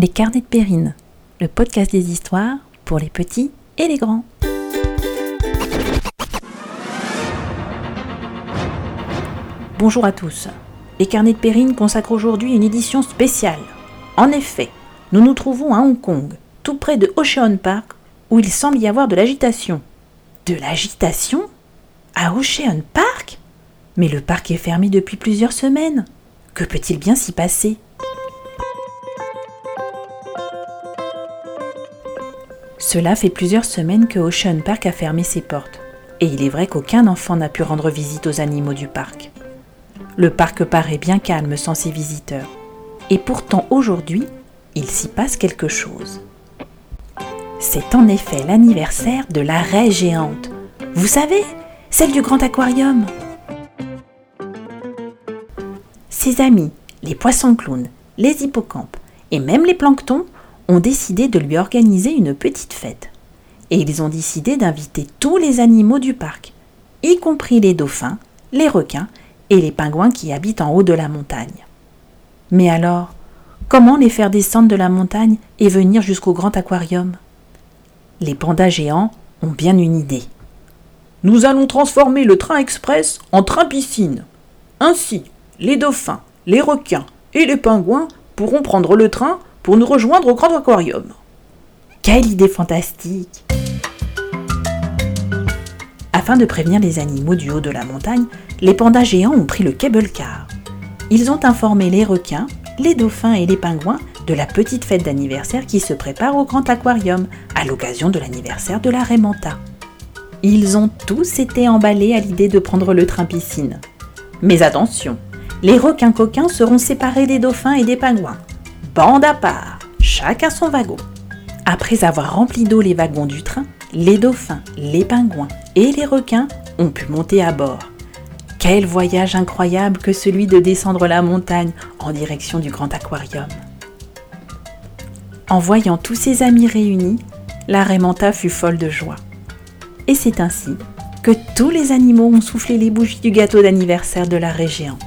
Les carnets de Périne, le podcast des histoires pour les petits et les grands. Bonjour à tous. Les carnets de Périne consacrent aujourd'hui une édition spéciale. En effet, nous nous trouvons à Hong Kong, tout près de Ocean Park, où il semble y avoir de l'agitation. De l'agitation? À Ocean Park? Mais le parc est fermé depuis plusieurs semaines. Que peut-il bien s'y passer? Cela fait plusieurs semaines que Ocean Park a fermé ses portes. Et il est vrai qu'aucun enfant n'a pu rendre visite aux animaux du parc. Le parc paraît bien calme sans ses visiteurs. Et pourtant aujourd'hui, il s'y passe quelque chose. C'est en effet l'anniversaire de la raie géante. Vous savez, celle du grand aquarium. Ses amis, les poissons clowns, les hippocampes et même les planctons ont décidé de lui organiser une petite fête. Et ils ont décidé d'inviter tous les animaux du parc, y compris les dauphins, les requins et les pingouins qui habitent en haut de la montagne. Mais alors, comment les faire descendre de la montagne et venir jusqu'au grand aquarium? Les pandas géants ont bien une idée. Nous allons transformer le train express en train piscine. Ainsi, les dauphins, les requins et les pingouins pourront prendre le train pour nous rejoindre au Grand Aquarium. Quelle idée fantastique Afin de prévenir les animaux du haut de la montagne, les pandas géants ont pris le cable car. Ils ont informé les requins, les dauphins et les pingouins de la petite fête d'anniversaire qui se prépare au Grand Aquarium à l'occasion de l'anniversaire de la Raymanta. Ils ont tous été emballés à l'idée de prendre le train piscine. Mais attention, les requins coquins seront séparés des dauphins et des pingouins bande à part, chacun son wagon. Après avoir rempli d'eau les wagons du train, les dauphins, les pingouins et les requins ont pu monter à bord. Quel voyage incroyable que celui de descendre la montagne en direction du grand aquarium. En voyant tous ses amis réunis, la Raymanta fut folle de joie. Et c'est ainsi que tous les animaux ont soufflé les bougies du gâteau d'anniversaire de la région.